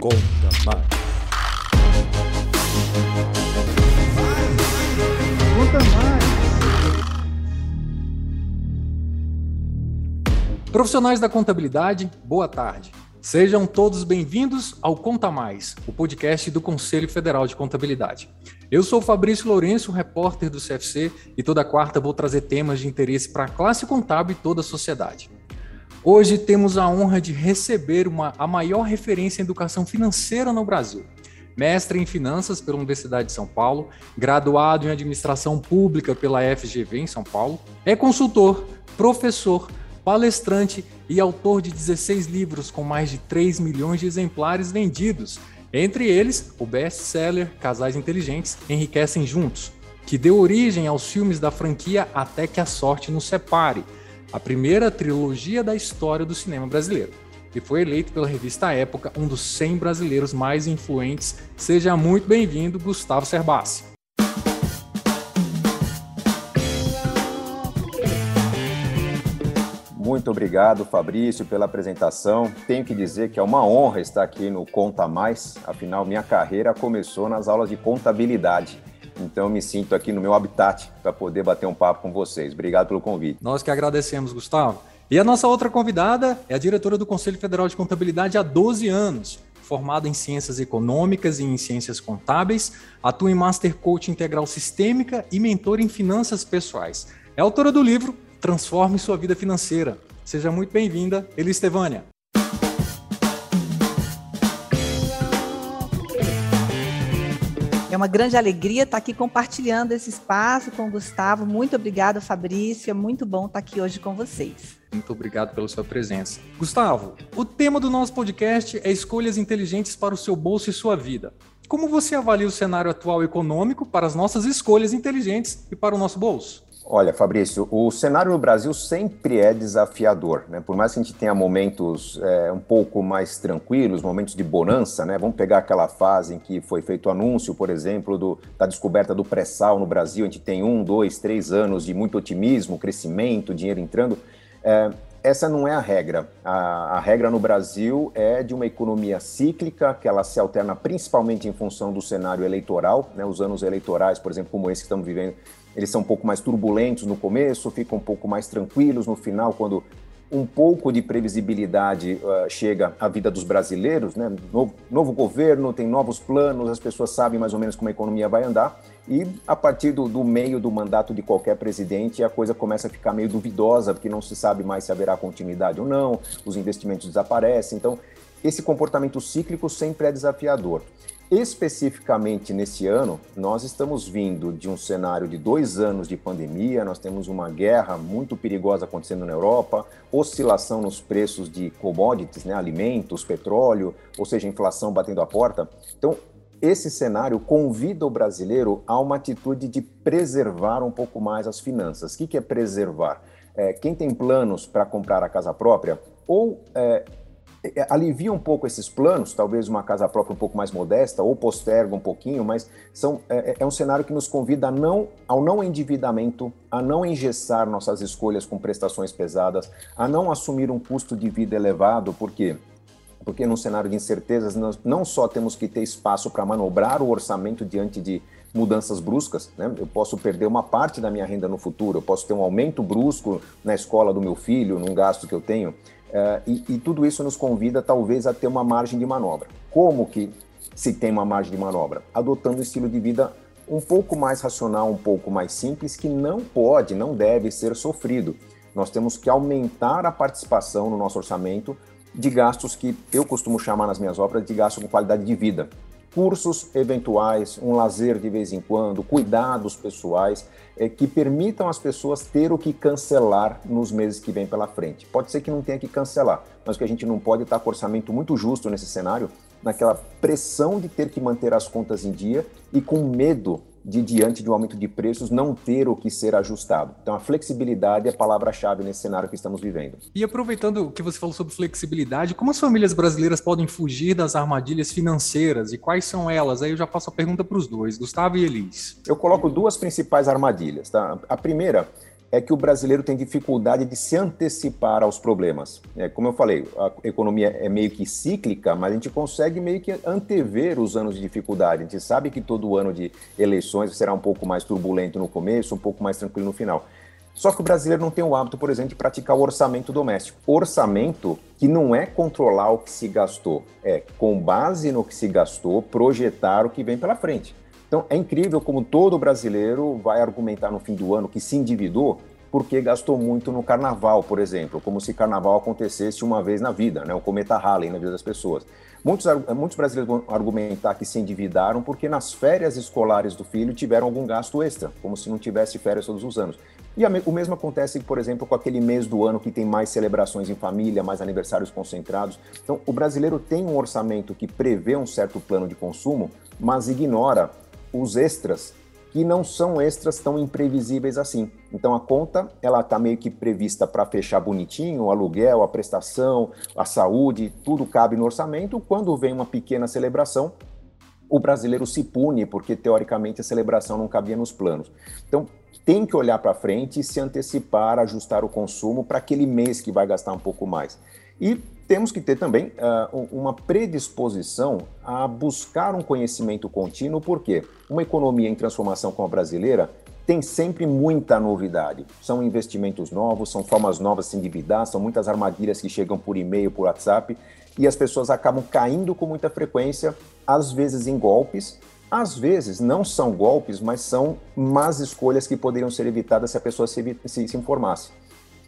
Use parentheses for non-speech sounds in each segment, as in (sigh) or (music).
Conta mais. Conta mais. Profissionais da contabilidade, boa tarde. Sejam todos bem-vindos ao Conta Mais, o podcast do Conselho Federal de Contabilidade. Eu sou Fabrício Lourenço, repórter do CFC, e toda quarta vou trazer temas de interesse para a classe contábil e toda a sociedade. Hoje temos a honra de receber uma, a maior referência em educação financeira no Brasil. Mestre em Finanças pela Universidade de São Paulo, graduado em Administração Pública pela FGV em São Paulo, é consultor, professor, palestrante e autor de 16 livros com mais de 3 milhões de exemplares vendidos. Entre eles, o best-seller Casais Inteligentes Enriquecem Juntos, que deu origem aos filmes da franquia Até que a Sorte nos Separe, a primeira trilogia da história do cinema brasileiro, e foi eleito pela revista Época um dos 100 brasileiros mais influentes. Seja muito bem-vindo, Gustavo Cerbasi. Muito obrigado, Fabrício, pela apresentação. Tenho que dizer que é uma honra estar aqui no Conta Mais, afinal, minha carreira começou nas aulas de contabilidade. Então, me sinto aqui no meu habitat para poder bater um papo com vocês. Obrigado pelo convite. Nós que agradecemos, Gustavo. E a nossa outra convidada é a diretora do Conselho Federal de Contabilidade há 12 anos, formada em Ciências Econômicas e em Ciências Contábeis, atua em Master Coach Integral Sistêmica e mentor em Finanças Pessoais. É autora do livro Transforme Sua Vida Financeira. Seja muito bem-vinda, Elistevânia. É uma grande alegria estar aqui compartilhando esse espaço com o Gustavo. Muito obrigado, Fabrício. É muito bom estar aqui hoje com vocês. Muito obrigado pela sua presença. Gustavo, o tema do nosso podcast é escolhas inteligentes para o seu bolso e sua vida. Como você avalia o cenário atual econômico para as nossas escolhas inteligentes e para o nosso bolso? Olha, Fabrício, o cenário no Brasil sempre é desafiador, né? Por mais que a gente tenha momentos é, um pouco mais tranquilos, momentos de bonança, né? Vamos pegar aquela fase em que foi feito o anúncio, por exemplo, do, da descoberta do pré-sal no Brasil. A gente tem um, dois, três anos de muito otimismo, crescimento, dinheiro entrando. É, essa não é a regra. A, a, regra no Brasil é de uma economia cíclica, que ela se alterna principalmente em função do cenário eleitoral. Né? Os anos eleitorais, por exemplo, como esse que estamos vivendo, eles são um pouco mais turbulentos no começo, ficam um pouco mais tranquilos no final, quando um pouco de previsibilidade uh, chega à vida dos brasileiros, né? Novo, novo, governo, tem novos planos, as pessoas sabem mais ou menos como a economia vai andar, e a partir do, do, meio do mandato de qualquer presidente, a coisa começa a ficar meio duvidosa, porque não se sabe mais se haverá continuidade ou não, os investimentos desaparecem. Então, esse comportamento cíclico sempre é desafiador. Especificamente nesse ano, nós estamos vindo de um cenário de dois anos de pandemia, nós temos uma guerra muito perigosa acontecendo na Europa, oscilação nos preços de commodities, né, alimentos, petróleo, ou seja, inflação batendo a porta. Então, esse cenário convida o brasileiro a uma atitude de preservar um pouco mais as finanças. O que é preservar? É, quem tem planos para comprar a casa própria, ou é, alivia um pouco esses planos, talvez uma casa própria um pouco mais modesta, ou posterga um pouquinho, mas são, é, é, é um cenário que nos convida não, ao não endividamento, a não engessar nossas escolhas com prestações pesadas, a não assumir um custo de vida elevado, por quê? Porque num cenário de incertezas, nós não só temos que ter espaço para manobrar o orçamento diante de mudanças bruscas, né? Eu posso perder uma parte da minha renda no futuro, eu posso ter um aumento brusco na escola do meu filho, num gasto que eu tenho. Uh, e, e, tudo isso nos convida, talvez, a ter uma margem de manobra. Como que se tem uma margem de manobra? Adotando um estilo de vida um pouco mais racional, um pouco mais simples, que não pode, não deve ser sofrido. Nós temos que aumentar a participação no nosso orçamento de gastos que eu costumo chamar nas minhas obras de gastos com qualidade de vida cursos eventuais, um lazer de vez em quando, cuidados pessoais é, que permitam às pessoas ter o que cancelar nos meses que vêm pela frente. Pode ser que não tenha que cancelar, mas que a gente não pode estar com orçamento muito justo nesse cenário, naquela pressão de ter que manter as contas em dia e com medo de, diante de um aumento de preços, não ter o que ser ajustado. Então, a flexibilidade é a palavra-chave nesse cenário que estamos vivendo. E aproveitando que você falou sobre flexibilidade, como as famílias brasileiras podem fugir das armadilhas financeiras e quais são elas? Aí eu já faço a pergunta para os dois, Gustavo e Elis. Eu coloco duas principais armadilhas. Tá? A primeira é que o brasileiro tem dificuldade de se antecipar aos problemas. É, como eu falei, a economia é meio que cíclica, mas a gente consegue meio que antever os anos de dificuldade. A gente sabe que todo ano de eleições será um pouco mais turbulento no começo, um pouco mais tranquilo no final. Só que o brasileiro não tem o hábito, por exemplo, de praticar o orçamento doméstico. Orçamento que não é controlar o que se gastou, é com base no que se gastou, projetar o que vem pela frente. Então é incrível como todo brasileiro vai argumentar no fim do ano que se endividou porque gastou muito no carnaval, por exemplo, como se carnaval acontecesse uma vez na vida, né? o cometa Halley na vida das pessoas. Muitos, muitos brasileiros vão argumentar que se endividaram porque nas férias escolares do filho tiveram algum gasto extra, como se não tivesse férias todos os anos. E a, o mesmo acontece, por exemplo, com aquele mês do ano que tem mais celebrações em família, mais aniversários concentrados. Então, o brasileiro tem um orçamento que prevê um certo plano de consumo, mas ignora os extras que não são extras tão imprevisíveis assim. Então a conta ela está meio que prevista para fechar bonitinho, o aluguel, a prestação, a saúde, tudo cabe no orçamento. Quando vem uma pequena celebração, o brasileiro se pune porque teoricamente a celebração não cabia nos planos. Então tem que olhar para frente e se antecipar, ajustar o consumo para aquele mês que vai gastar um pouco mais. E temos que ter também uh, uma predisposição a buscar um conhecimento contínuo, porque uma economia em transformação como a brasileira tem sempre muita novidade. São investimentos novos, são formas novas de se endividar, são muitas armadilhas que chegam por e-mail, por WhatsApp, e as pessoas acabam caindo com muita frequência, às vezes em golpes, às vezes não são golpes, mas são más escolhas que poderiam ser evitadas se a pessoa se, se, se informasse.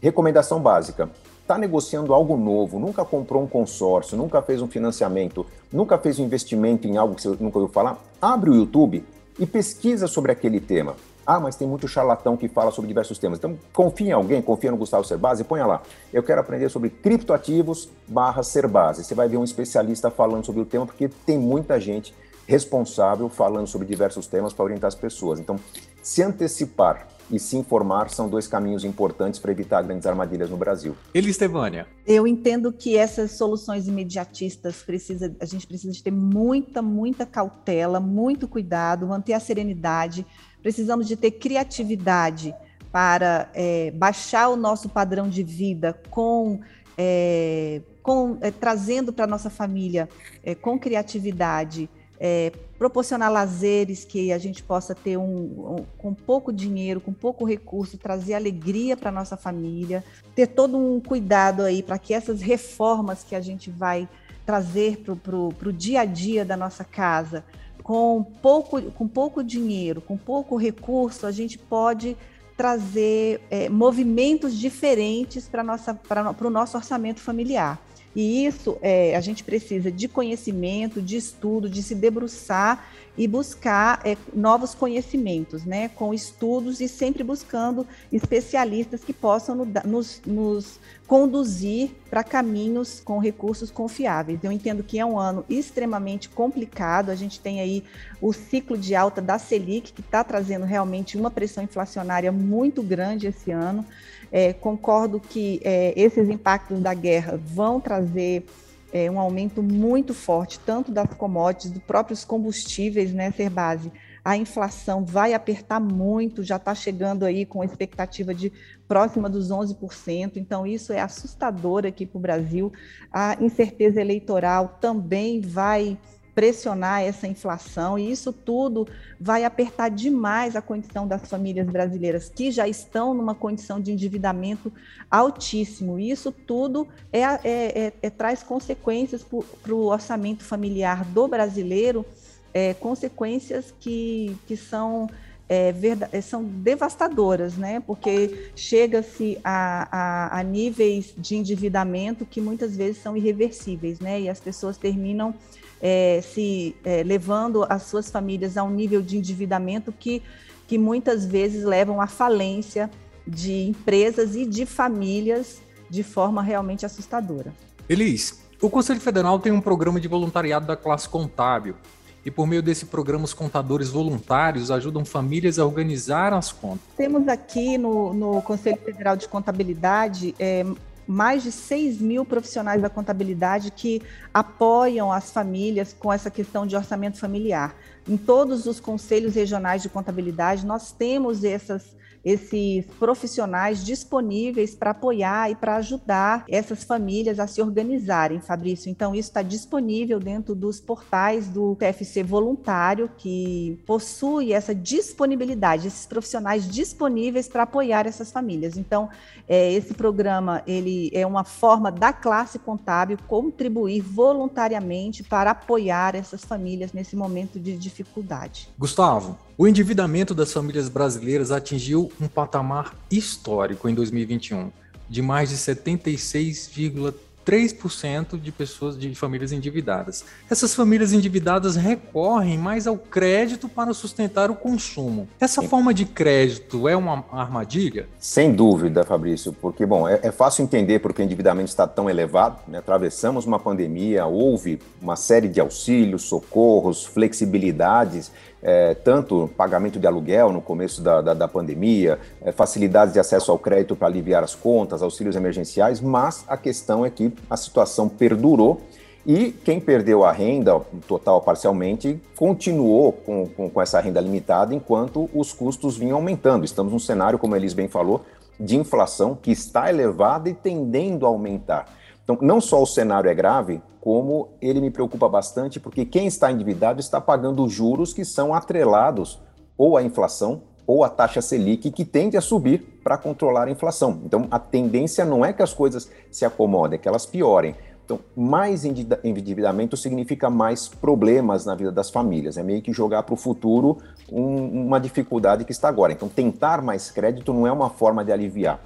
Recomendação básica: está negociando algo novo, nunca comprou um consórcio, nunca fez um financiamento, nunca fez um investimento em algo que você nunca ouviu falar, abre o YouTube e pesquisa sobre aquele tema. Ah, mas tem muito charlatão que fala sobre diversos temas. Então, confia em alguém, confia no Gustavo Cerbasi, ponha lá. Eu quero aprender sobre criptoativos barra Cerbasi. Você vai ver um especialista falando sobre o tema, porque tem muita gente responsável falando sobre diversos temas para orientar as pessoas. Então, se antecipar e se informar são dois caminhos importantes para evitar grandes armadilhas no Brasil. Ele, Estevânia? Eu entendo que essas soluções imediatistas precisa, a gente precisa de ter muita, muita cautela, muito cuidado, manter a serenidade. Precisamos de ter criatividade para é, baixar o nosso padrão de vida com é, com, é, trazendo para nossa família é, com criatividade é, proporcionar lazeres que a gente possa ter um, um, com pouco dinheiro, com pouco recurso, trazer alegria para nossa família, ter todo um cuidado aí para que essas reformas que a gente vai trazer para o dia a dia da nossa casa, com pouco, com pouco dinheiro, com pouco recurso, a gente pode trazer é, movimentos diferentes para o nosso orçamento familiar. E isso é, a gente precisa de conhecimento, de estudo, de se debruçar e buscar é, novos conhecimentos, né? Com estudos e sempre buscando especialistas que possam no, nos, nos conduzir para caminhos com recursos confiáveis. Eu entendo que é um ano extremamente complicado. A gente tem aí o ciclo de alta da Selic, que está trazendo realmente uma pressão inflacionária muito grande esse ano. É, concordo que é, esses impactos da guerra vão trazer é, um aumento muito forte, tanto das commodities, dos próprios combustíveis, né, ser base. A inflação vai apertar muito, já está chegando aí com expectativa de próxima dos 11%, então isso é assustador aqui para o Brasil. A incerteza eleitoral também vai pressionar essa inflação, e isso tudo vai apertar demais a condição das famílias brasileiras que já estão numa condição de endividamento altíssimo. E isso tudo é, é, é, é traz consequências para o orçamento familiar do brasileiro, é, consequências que, que são é, verdade, são devastadoras, né? Porque chega-se a, a, a, níveis de endividamento que muitas vezes são irreversíveis, né? E as pessoas terminam é, se é, levando as suas famílias a um nível de endividamento que, que muitas vezes levam à falência de empresas e de famílias de forma realmente assustadora. Elis, o Conselho Federal tem um programa de voluntariado da classe contábil. E por meio desse programa, os contadores voluntários ajudam famílias a organizar as contas. Temos aqui no, no Conselho Federal de Contabilidade é, mais de 6 mil profissionais da contabilidade que apoiam as famílias com essa questão de orçamento familiar. Em todos os conselhos regionais de contabilidade, nós temos essas, esses profissionais disponíveis para apoiar e para ajudar essas famílias a se organizarem, Fabrício. Então, isso está disponível dentro dos portais do TFC Voluntário, que possui essa disponibilidade, esses profissionais disponíveis para apoiar essas famílias. Então, é, esse programa ele é uma forma da classe contábil contribuir voluntariamente para apoiar essas famílias nesse momento de dificuldade. Gustavo, o endividamento das famílias brasileiras atingiu um patamar histórico em 2021, de mais de 76,3 3% de pessoas de famílias endividadas. Essas famílias endividadas recorrem mais ao crédito para sustentar o consumo. Essa Sim. forma de crédito é uma armadilha? Sem dúvida, Fabrício, porque bom, é, é fácil entender porque o endividamento está tão elevado. Né? Atravessamos uma pandemia, houve uma série de auxílios, socorros, flexibilidades é, tanto pagamento de aluguel no começo da, da, da pandemia, é, facilidades de acesso ao crédito para aliviar as contas, auxílios emergenciais, mas a questão é que a situação perdurou e quem perdeu a renda, total ou parcialmente, continuou com, com, com, essa renda limitada enquanto os custos vinham aumentando. Estamos num cenário, como a Elis bem falou, de inflação que está elevada e tendendo a aumentar. Então, não só o cenário é grave, como ele me preocupa bastante, porque quem está endividado está pagando juros que são atrelados ou à inflação ou à taxa Selic, que tende a subir para controlar a inflação. Então, a tendência não é que as coisas se acomodem, é que elas piorem. Então, mais endividamento significa mais problemas na vida das famílias. É meio que jogar para o futuro um, uma dificuldade que está agora. Então, tentar mais crédito não é uma forma de aliviar.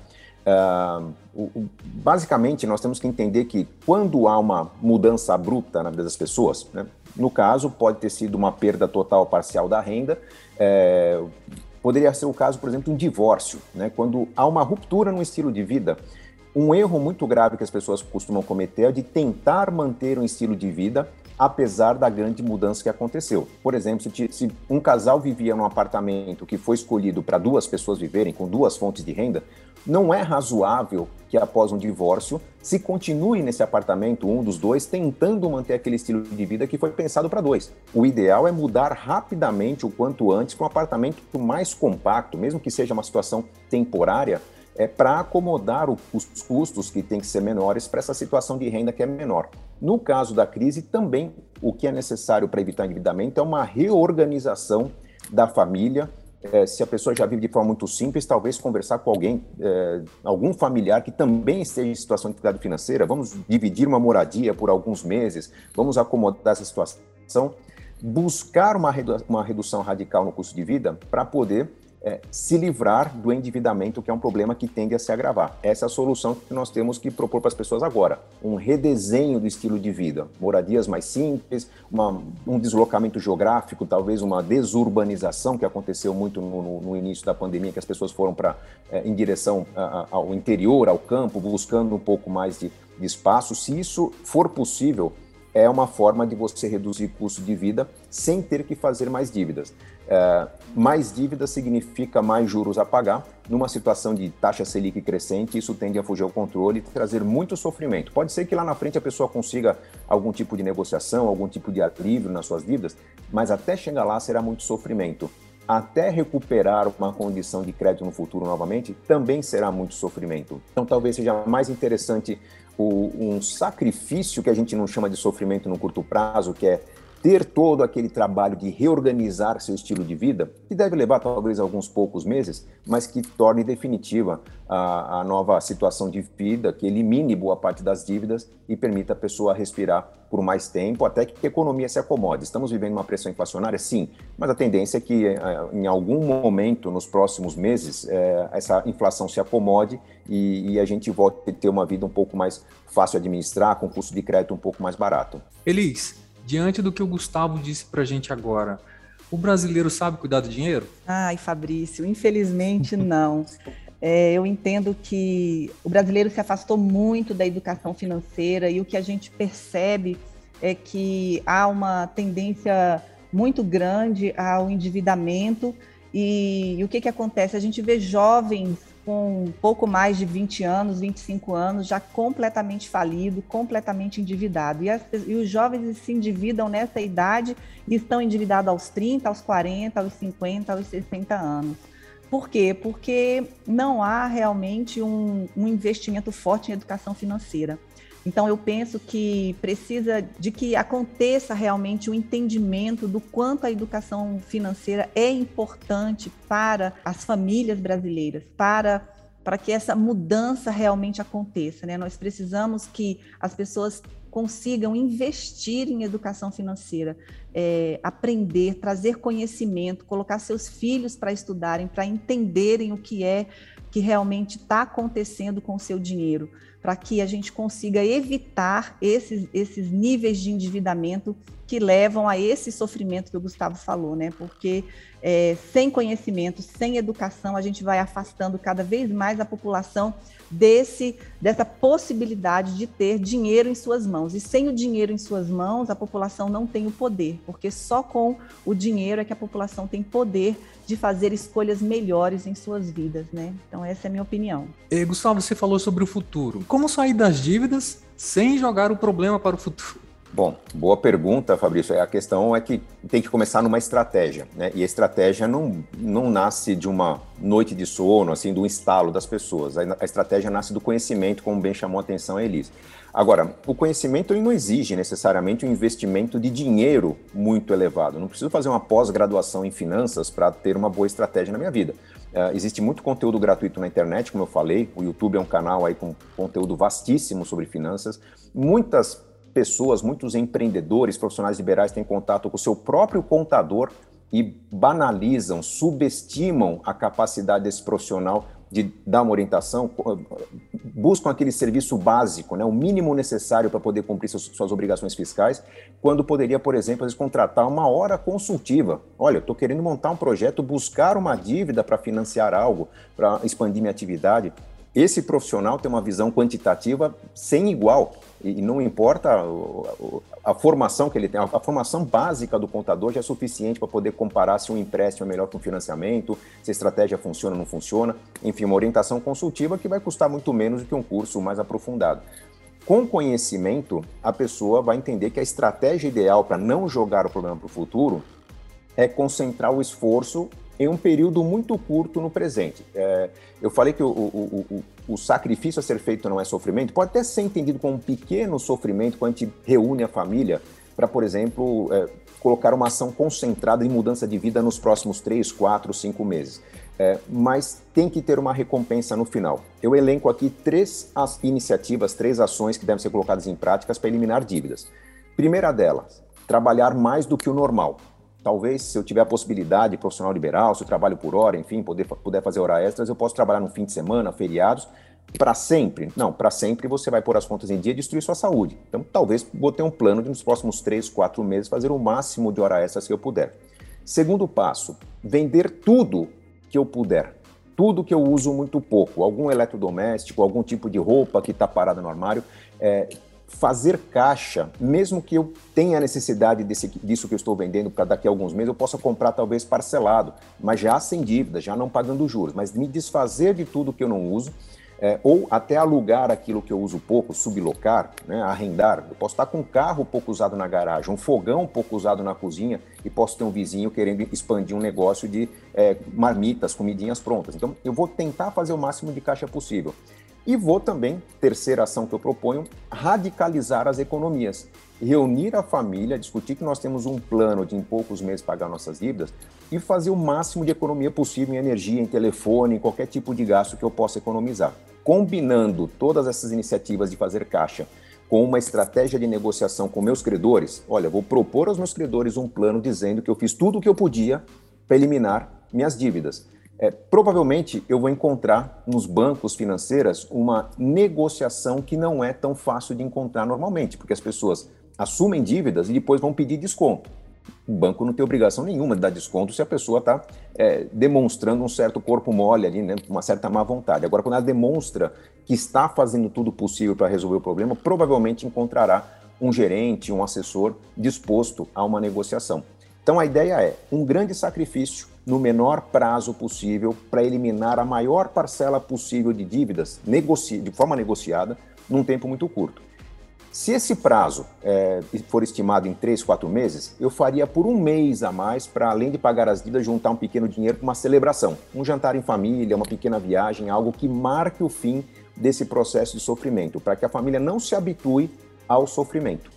Uh, o, basicamente, nós temos que entender que quando há uma mudança abrupta na vida das pessoas, né, no caso, pode ter sido uma perda total ou parcial da renda, é, poderia ser o caso, por exemplo, de um divórcio, né, quando há uma ruptura no estilo de vida. Um erro muito grave que as pessoas costumam cometer é de tentar manter um estilo de vida apesar da grande mudança que aconteceu. Por exemplo, se um casal vivia num apartamento que foi escolhido para duas pessoas viverem, com duas fontes de renda, não é razoável que após um divórcio se continue nesse apartamento, um dos dois, tentando manter aquele estilo de vida que foi pensado para dois. O ideal é mudar rapidamente, o quanto antes, para um apartamento mais compacto, mesmo que seja uma situação temporária, é para acomodar o, os custos que têm que ser menores para essa situação de renda que é menor. No caso da crise, também o que é necessário para evitar endividamento é uma reorganização da família. É, se a pessoa já vive de forma muito simples, talvez conversar com alguém, é, algum familiar que também esteja em situação de dificuldade financeira, vamos dividir uma moradia por alguns meses, vamos acomodar essa situação, buscar uma, redu uma redução radical no custo de vida para poder é, se livrar do endividamento, que é um problema que tende a se agravar. Essa é a solução que nós temos que propor para as pessoas agora. Um redesenho do estilo de vida, moradias mais simples, uma, um deslocamento geográfico, talvez uma desurbanização que aconteceu muito no, no, no início da pandemia, que as pessoas foram para é, em direção a, ao interior, ao campo, buscando um pouco mais de, de espaço. Se isso for possível, é uma forma de você reduzir custo de vida sem ter que fazer mais dívidas. É, mais dívida significa mais juros a pagar. Numa situação de taxa Selic crescente, isso tende a fugir ao controle e trazer muito sofrimento. Pode ser que lá na frente a pessoa consiga algum tipo de negociação, algum tipo de alívio nas suas dívidas, mas até chegar lá será muito sofrimento. Até recuperar uma condição de crédito no futuro novamente, também será muito sofrimento. Então, talvez seja mais interessante o, um sacrifício que a gente não chama de sofrimento no curto prazo, que é ter todo aquele trabalho de reorganizar seu estilo de vida, que deve levar talvez alguns poucos meses, mas que torne definitiva a, a, nova situação de vida, que elimine boa parte das dívidas e permita a pessoa respirar por mais tempo, até que a economia se acomode. Estamos vivendo uma pressão inflacionária, sim, mas a tendência é que eh, em algum momento, nos próximos meses, é, essa inflação se acomode e, e a gente volte a ter uma vida um pouco mais fácil de administrar, com custo de crédito um pouco mais barato. Elis, diante do que o Gustavo disse para a gente agora, o brasileiro sabe cuidar do dinheiro? Ai, Fabrício, infelizmente não. É, eu entendo que o brasileiro se afastou muito da educação financeira e o que a gente percebe é que há uma tendência muito grande ao endividamento. E, e o que, que acontece? A gente vê jovens com pouco mais de 20 anos, 25 anos, já completamente falido, completamente endividado. E, as, e, os jovens se endividam nessa idade e estão endividados aos 30, aos 40, aos 50, aos 60 anos. por quê? Porque não há realmente um, um investimento forte em educação financeira. Então, eu penso que precisa de que aconteça realmente o um entendimento do quanto a educação financeira é importante para as famílias brasileiras, para, para que essa mudança realmente aconteça. Né? Nós precisamos que as pessoas consigam investir em educação financeira, é, aprender, trazer conhecimento, colocar seus filhos para estudarem, para entenderem o que é que realmente está acontecendo com o seu dinheiro, para que a gente consiga evitar esses, esses níveis de endividamento que levam a esse sofrimento que o Gustavo falou, né? Porque é, sem conhecimento, sem educação, a gente vai afastando cada vez mais a população desse dessa possibilidade de ter dinheiro em suas mãos. E sem o dinheiro em suas mãos, a população não tem o poder, porque só com o dinheiro é que a população tem poder de fazer escolhas melhores em suas vidas, né? Então essa é a minha opinião. E, Gustavo, você falou sobre o futuro. Como sair das dívidas sem jogar o problema para o futuro? Bom, boa pergunta, Fabrício. A questão é que tem que começar numa estratégia, né? E a estratégia não, não nasce de uma noite de sono, assim, do instalo das pessoas. A estratégia nasce do conhecimento, como bem chamou a atenção a Elise. Agora, o conhecimento não exige necessariamente um investimento de dinheiro muito elevado. Não preciso fazer uma pós-graduação em finanças para ter uma boa estratégia na minha vida. Uh, existe muito conteúdo gratuito na internet, como eu falei. O YouTube é um canal aí com conteúdo vastíssimo sobre finanças. Muitas pessoas, muitos empreendedores, profissionais liberais têm contato com o seu próprio contador e banalizam, subestimam a capacidade desse profissional de dar uma orientação, buscam aquele serviço básico, né, o mínimo necessário para poder cumprir suas, suas, obrigações fiscais, quando poderia, por exemplo, vezes, contratar uma hora consultiva. Olha, estou querendo montar um projeto, buscar uma dívida para financiar algo, para expandir minha atividade. Esse profissional tem uma visão quantitativa sem igual e não importa a, a, formação que ele tem, a, a, formação básica do contador já é suficiente para poder comparar se um empréstimo é melhor que um financiamento, se a estratégia funciona ou não funciona, enfim, uma orientação consultiva que vai custar muito menos do que um curso mais aprofundado. Com conhecimento, a pessoa vai entender que a estratégia ideal para não jogar o problema para o futuro é concentrar o esforço em um período muito curto no presente. É, eu falei que o, o, o, o, sacrifício a ser feito não é sofrimento, pode até ser entendido como um pequeno sofrimento quando a gente reúne a família para, por exemplo, é, colocar uma ação concentrada em mudança de vida nos próximos três, quatro, cinco meses. É, mas tem que ter uma recompensa no final. Eu elenco aqui três as iniciativas, três ações que devem ser colocadas em práticas para eliminar dívidas. Primeira delas, trabalhar mais do que o normal. Talvez, se eu tiver a possibilidade profissional liberal, se eu trabalho por hora, enfim, poder, puder fazer horas extras, eu posso trabalhar no fim de semana, feriados, para sempre. Não, para sempre você vai pôr as contas em dia e destruir sua saúde. Então, talvez vou ter um plano de nos próximos três, quatro meses fazer o máximo de hora extras que eu puder. Segundo passo, vender tudo que eu puder. Tudo que eu uso muito pouco, algum eletrodoméstico, algum tipo de roupa que está parada no armário, é, fazer caixa, mesmo que eu tenha necessidade desse, disso que eu estou vendendo para daqui a alguns meses, eu possa comprar talvez parcelado, mas já sem dívida, já não pagando juros, mas me desfazer de tudo que eu não uso, é, ou até alugar aquilo que eu uso pouco, sublocar, né, arrendar. Eu posso estar com um carro pouco usado na garagem, um fogão pouco usado na cozinha e posso ter um vizinho querendo expandir um negócio de é, marmitas, comidinhas prontas. Então, eu vou tentar fazer o máximo de caixa possível. E vou também, terceira ação que eu proponho, radicalizar as economias. Reunir a família, discutir que nós temos um plano de em poucos meses pagar nossas dívidas e fazer o máximo de economia possível em energia, em telefone, em qualquer tipo de gasto que eu possa economizar. Combinando todas essas iniciativas de fazer caixa com uma estratégia de negociação com meus credores, olha, vou propor aos meus credores um plano dizendo que eu fiz tudo o que eu podia para eliminar minhas dívidas. É, provavelmente eu vou encontrar nos bancos financeiros uma negociação que não é tão fácil de encontrar normalmente, porque as pessoas assumem dívidas e depois vão pedir desconto. O banco não tem obrigação nenhuma de dar desconto se a pessoa está é, demonstrando um certo corpo mole ali, né, uma certa má vontade. Agora, quando ela demonstra que está fazendo tudo possível para resolver o problema, provavelmente encontrará um gerente, um assessor disposto a uma negociação. Então, a ideia é um grande sacrifício no menor prazo possível para eliminar a maior parcela possível de dívidas de forma negociada num tempo muito curto. Se esse prazo é, for estimado em três, quatro meses, eu faria por um mês a mais para, além de pagar as dívidas, juntar um pequeno dinheiro para uma celebração. Um jantar em família, uma pequena viagem, algo que marque o fim desse processo de sofrimento, para que a família não se habitue ao sofrimento.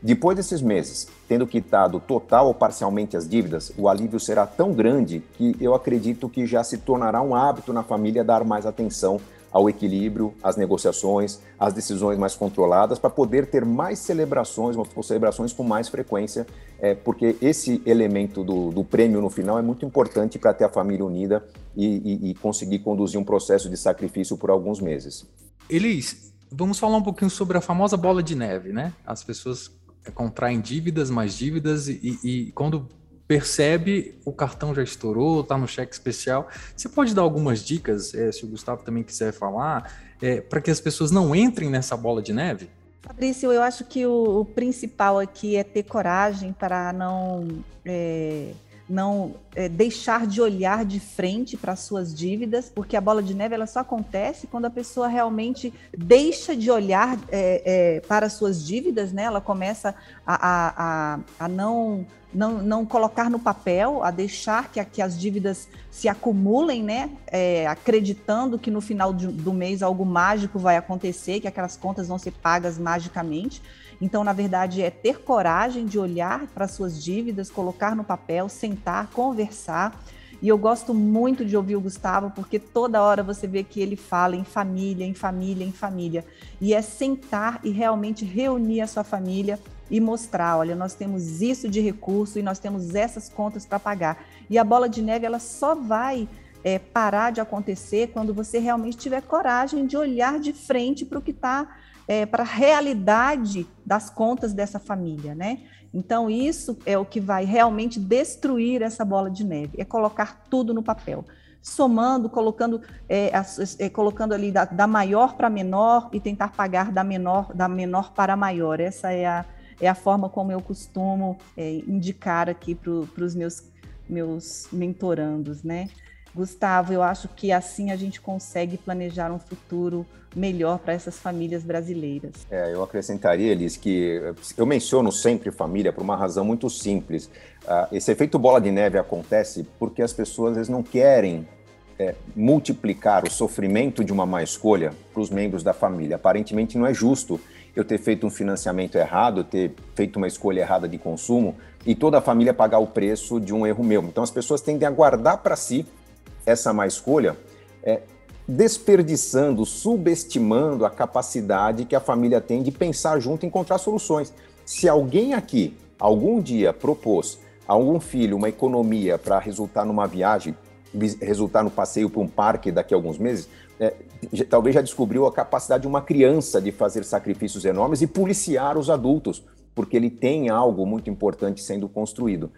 Depois desses meses, tendo quitado total ou parcialmente as dívidas, o alívio será tão grande que eu acredito que já se tornará um hábito na família dar mais atenção ao equilíbrio, às negociações, às decisões mais controladas, para poder ter mais celebrações, celebrações com mais frequência, é, porque esse elemento do, do, prêmio no final é muito importante para ter a família unida e, e, e conseguir conduzir um processo de sacrifício por alguns meses. Elis, vamos falar um pouquinho sobre a famosa bola de neve, né? As pessoas contraem dívidas, mais dívidas, e, e quando percebe, o cartão já estourou, está no cheque especial. Você pode dar algumas dicas, é, se o Gustavo também quiser falar, é, para que as pessoas não entrem nessa bola de neve? Fabrício, eu acho que o, o principal aqui é ter coragem para não. É não é, deixar de olhar de frente para suas dívidas, porque a bola de neve ela só acontece quando a pessoa realmente deixa de olhar é, é, para suas dívidas, né? Ela começa a, a, a não, não, não colocar no papel, a deixar que, que as dívidas se acumulem, né? É, acreditando que no final de, do mês algo mágico vai acontecer, que aquelas contas vão ser pagas magicamente. Então, na verdade, é ter coragem de olhar para suas dívidas, colocar no papel, sentar, conversar. E eu gosto muito de ouvir o Gustavo, porque toda hora você vê que ele fala em família, em família, em família. E é sentar e realmente reunir a sua família e mostrar, olha, nós temos isso de recurso e nós temos essas contas para pagar. E a bola de neve, ela só vai é, parar de acontecer quando você realmente tiver coragem de olhar de frente para o que está é, para a realidade das contas dessa família, né? Então, isso é o que vai realmente destruir essa bola de neve, é colocar tudo no papel. Somando, colocando, é, é, colocando ali da, da maior para menor e tentar pagar da menor, da menor para maior. Essa é a, é a forma como eu costumo é, indicar aqui para os meus, meus mentorandos, né? Gustavo, eu acho que assim a gente consegue planejar um futuro melhor para essas famílias brasileiras. É, eu acrescentaria, Elis, que eu menciono sempre família por uma razão muito simples. Uh, esse efeito bola de neve acontece porque as pessoas vezes não querem é, multiplicar o sofrimento de uma má escolha para os membros da família. Aparentemente não é justo eu ter feito um financiamento errado, ter feito uma escolha errada de consumo e toda a família pagar o preço de um erro meu. Então as pessoas tendem a guardar para si essa má escolha, é, desperdiçando, subestimando a capacidade que a família tem de pensar junto e encontrar soluções. Se alguém aqui, algum dia, propôs a algum filho uma economia para resultar numa viagem, resultar no passeio para um parque daqui a alguns meses, é, talvez já descobriu a capacidade de uma criança de fazer sacrifícios enormes e policiar os adultos, porque ele tem algo muito importante sendo construído.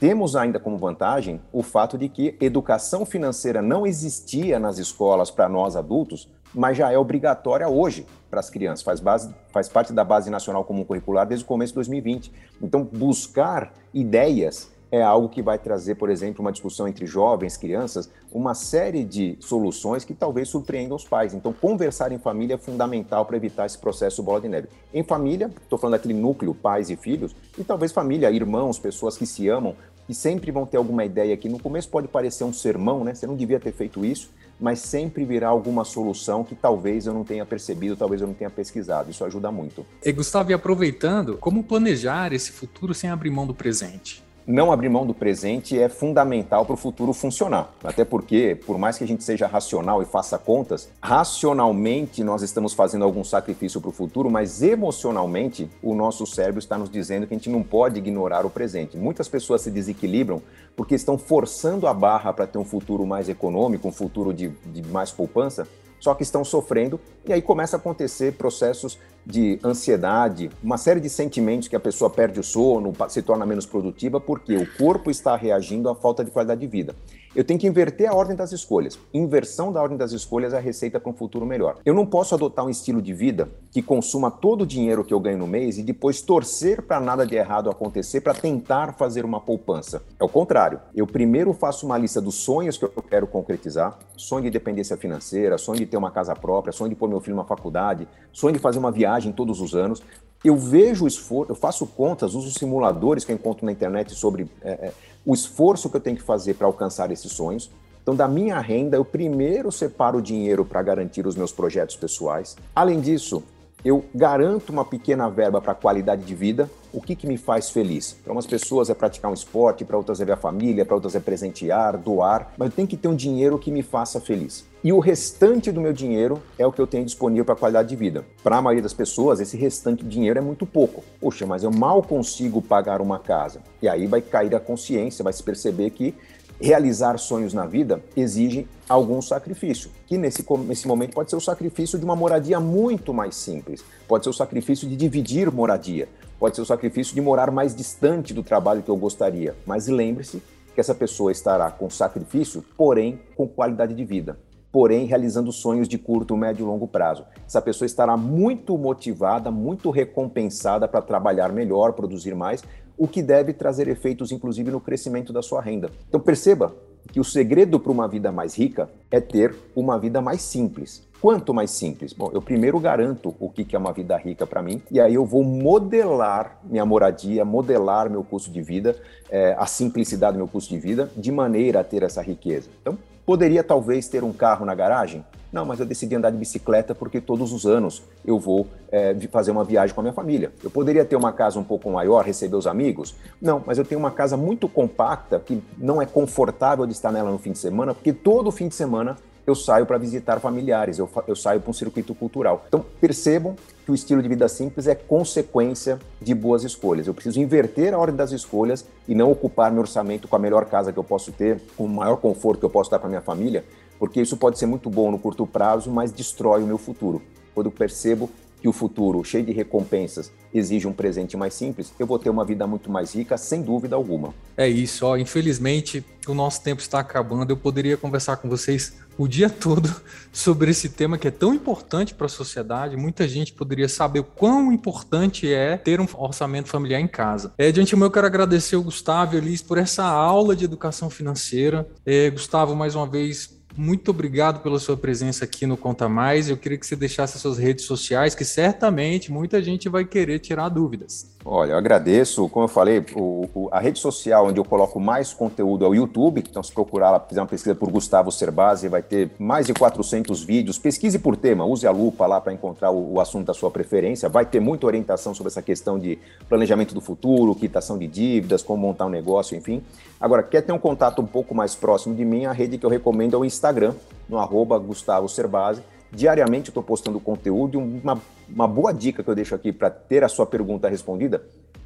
Temos ainda como vantagem o fato de que educação financeira não existia nas escolas para nós adultos, mas já é obrigatória hoje para as crianças, faz, base, faz parte da Base Nacional Comum Curricular desde o começo de 2020. Então, buscar ideias é algo que vai trazer, por exemplo, uma discussão entre jovens, crianças, uma série de soluções que talvez surpreendam os pais. Então, conversar em família é fundamental para evitar esse processo bola de neve. Em família, estou falando daquele núcleo, pais e filhos, e talvez família, irmãos, pessoas que se amam, que sempre vão ter alguma ideia que no começo pode parecer um sermão, né? Você não devia ter feito isso, mas sempre virá alguma solução que talvez eu não tenha percebido, talvez eu não tenha pesquisado. Isso ajuda muito. E Gustavo, e aproveitando, como planejar esse futuro sem abrir mão do presente? Não abrir mão do presente é fundamental para o futuro funcionar. Até porque, por mais que a gente seja racional e faça contas, racionalmente nós estamos fazendo algum sacrifício para o futuro, mas emocionalmente o nosso cérebro está nos dizendo que a gente não pode ignorar o presente. Muitas pessoas se desequilibram porque estão forçando a barra para ter um futuro mais econômico, um futuro de, de mais poupança, só que estão sofrendo, e aí começa a acontecer processos de ansiedade, uma série de sentimentos que a pessoa perde o sono, se torna menos produtiva, porque o corpo está reagindo à falta de qualidade de vida. Eu tenho que inverter a ordem das escolhas. Inversão da ordem das escolhas é a receita para um futuro melhor. Eu não posso adotar um estilo de vida que consuma todo o dinheiro que eu ganho no mês e depois torcer para nada de errado acontecer para tentar fazer uma poupança. É o contrário. Eu primeiro faço uma lista dos sonhos que eu quero concretizar: sonho de independência financeira, sonho de ter uma casa própria, sonho de pôr meu filho numa faculdade, sonho de fazer uma viagem todos os anos eu vejo o esforço, eu faço contas, uso simuladores que eu encontro na internet sobre é, é, o esforço que eu tenho que fazer para alcançar esses sonhos. Então, da minha renda, eu primeiro separo o dinheiro para garantir os meus projetos pessoais. Além disso, eu garanto uma pequena verba para qualidade de vida. O que, que me faz feliz? Para umas pessoas é praticar um esporte, para outras é ver a família, para outras é presentear, doar, mas tenho que ter um dinheiro que me faça feliz. E o restante do meu dinheiro é o que eu tenho disponível para qualidade de vida. Para a maioria das pessoas, esse restante de dinheiro é muito pouco. Poxa, mas eu mal consigo pagar uma casa. E aí vai cair a consciência, vai se perceber que realizar sonhos na vida exige algum sacrifício, que nesse, nesse momento pode ser o sacrifício de uma moradia muito mais simples, pode ser o sacrifício de dividir moradia, pode ser o sacrifício de morar mais distante do trabalho que eu gostaria. Mas lembre-se que essa pessoa estará com sacrifício, porém com qualidade de vida, porém realizando sonhos de curto, médio e longo prazo. Essa pessoa estará muito motivada, muito recompensada para trabalhar melhor, produzir mais, o que deve trazer efeitos, inclusive, no crescimento da sua renda. Então, perceba que o segredo para uma vida mais rica é ter uma vida mais simples. Quanto mais simples? Bom, eu primeiro garanto o que é uma vida rica para mim, e aí eu vou modelar minha moradia, modelar meu custo de vida, é, a simplicidade do meu custo de vida, de maneira a ter essa riqueza. Então, poderia talvez ter um carro na garagem? Não, mas eu decidi andar de bicicleta porque todos os anos eu vou é, fazer uma viagem com a minha família. Eu poderia ter uma casa um pouco maior, receber os amigos? Não, mas eu tenho uma casa muito compacta que não é confortável de estar nela no fim de semana, porque todo fim de semana eu saio para visitar familiares, eu, eu saio para um circuito cultural. Então, percebam que o estilo de vida simples é consequência de boas escolhas. Eu preciso inverter a ordem das escolhas e não ocupar meu orçamento com a melhor casa que eu posso ter, com o maior conforto que eu posso dar para minha família, porque isso pode ser muito bom no curto prazo, mas destrói o meu futuro. Quando eu percebo que o futuro, cheio de recompensas, exige um presente mais simples, eu vou ter uma vida muito mais rica, sem dúvida alguma. É isso, ó. Infelizmente, o nosso tempo está acabando. Eu poderia conversar com vocês o dia todo (laughs) sobre esse tema que é tão importante para a sociedade. Muita gente poderia saber o quão importante é ter um orçamento familiar em casa. É, de antemão, eu quero agradecer o Gustavo e Elis por essa aula de educação financeira. É, Gustavo, mais uma vez, muito obrigado pela sua presença aqui no Conta Mais. Eu queria que você deixasse as suas redes sociais, que certamente muita gente vai querer tirar dúvidas. Olha, eu agradeço. Como eu falei, o, o, a rede social onde eu coloco mais conteúdo é o YouTube. Então, se procurar lá, fizer uma pesquisa por Gustavo Cerbasi, vai ter mais de 400 vídeos. Pesquise por tema, use a lupa lá para encontrar o, o, assunto da sua preferência. Vai ter muita orientação sobre essa questão de planejamento do futuro, quitação de dívidas, como montar um negócio, enfim. Agora, quer ter um contato um pouco mais próximo de mim? A rede que eu recomendo é o Instagram, no arroba Gustavo Cerbasi Diariamente eu estou postando conteúdo e uma, uma boa dica que eu deixo aqui para ter a sua pergunta respondida,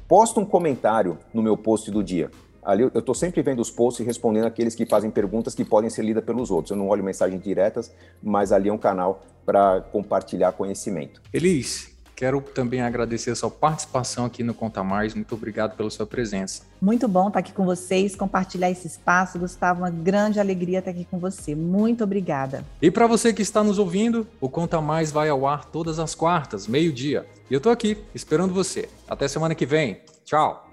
posta um comentário no meu post do dia. Ali eu estou sempre vendo os posts e respondendo aqueles que fazem perguntas que podem ser lidas pelos outros. Eu não olho mensagens diretas, mas ali é um canal para compartilhar conhecimento. Elis, Quero também agradecer a sua participação aqui no Conta Mais. Muito obrigado pela sua presença. Muito bom estar aqui com vocês, compartilhar esse espaço. Gustavo, uma grande alegria estar aqui com você. Muito obrigada. E para você que está nos ouvindo, o Conta Mais vai ao ar todas as quartas, meio-dia. E eu estou aqui esperando você. Até semana que vem. Tchau.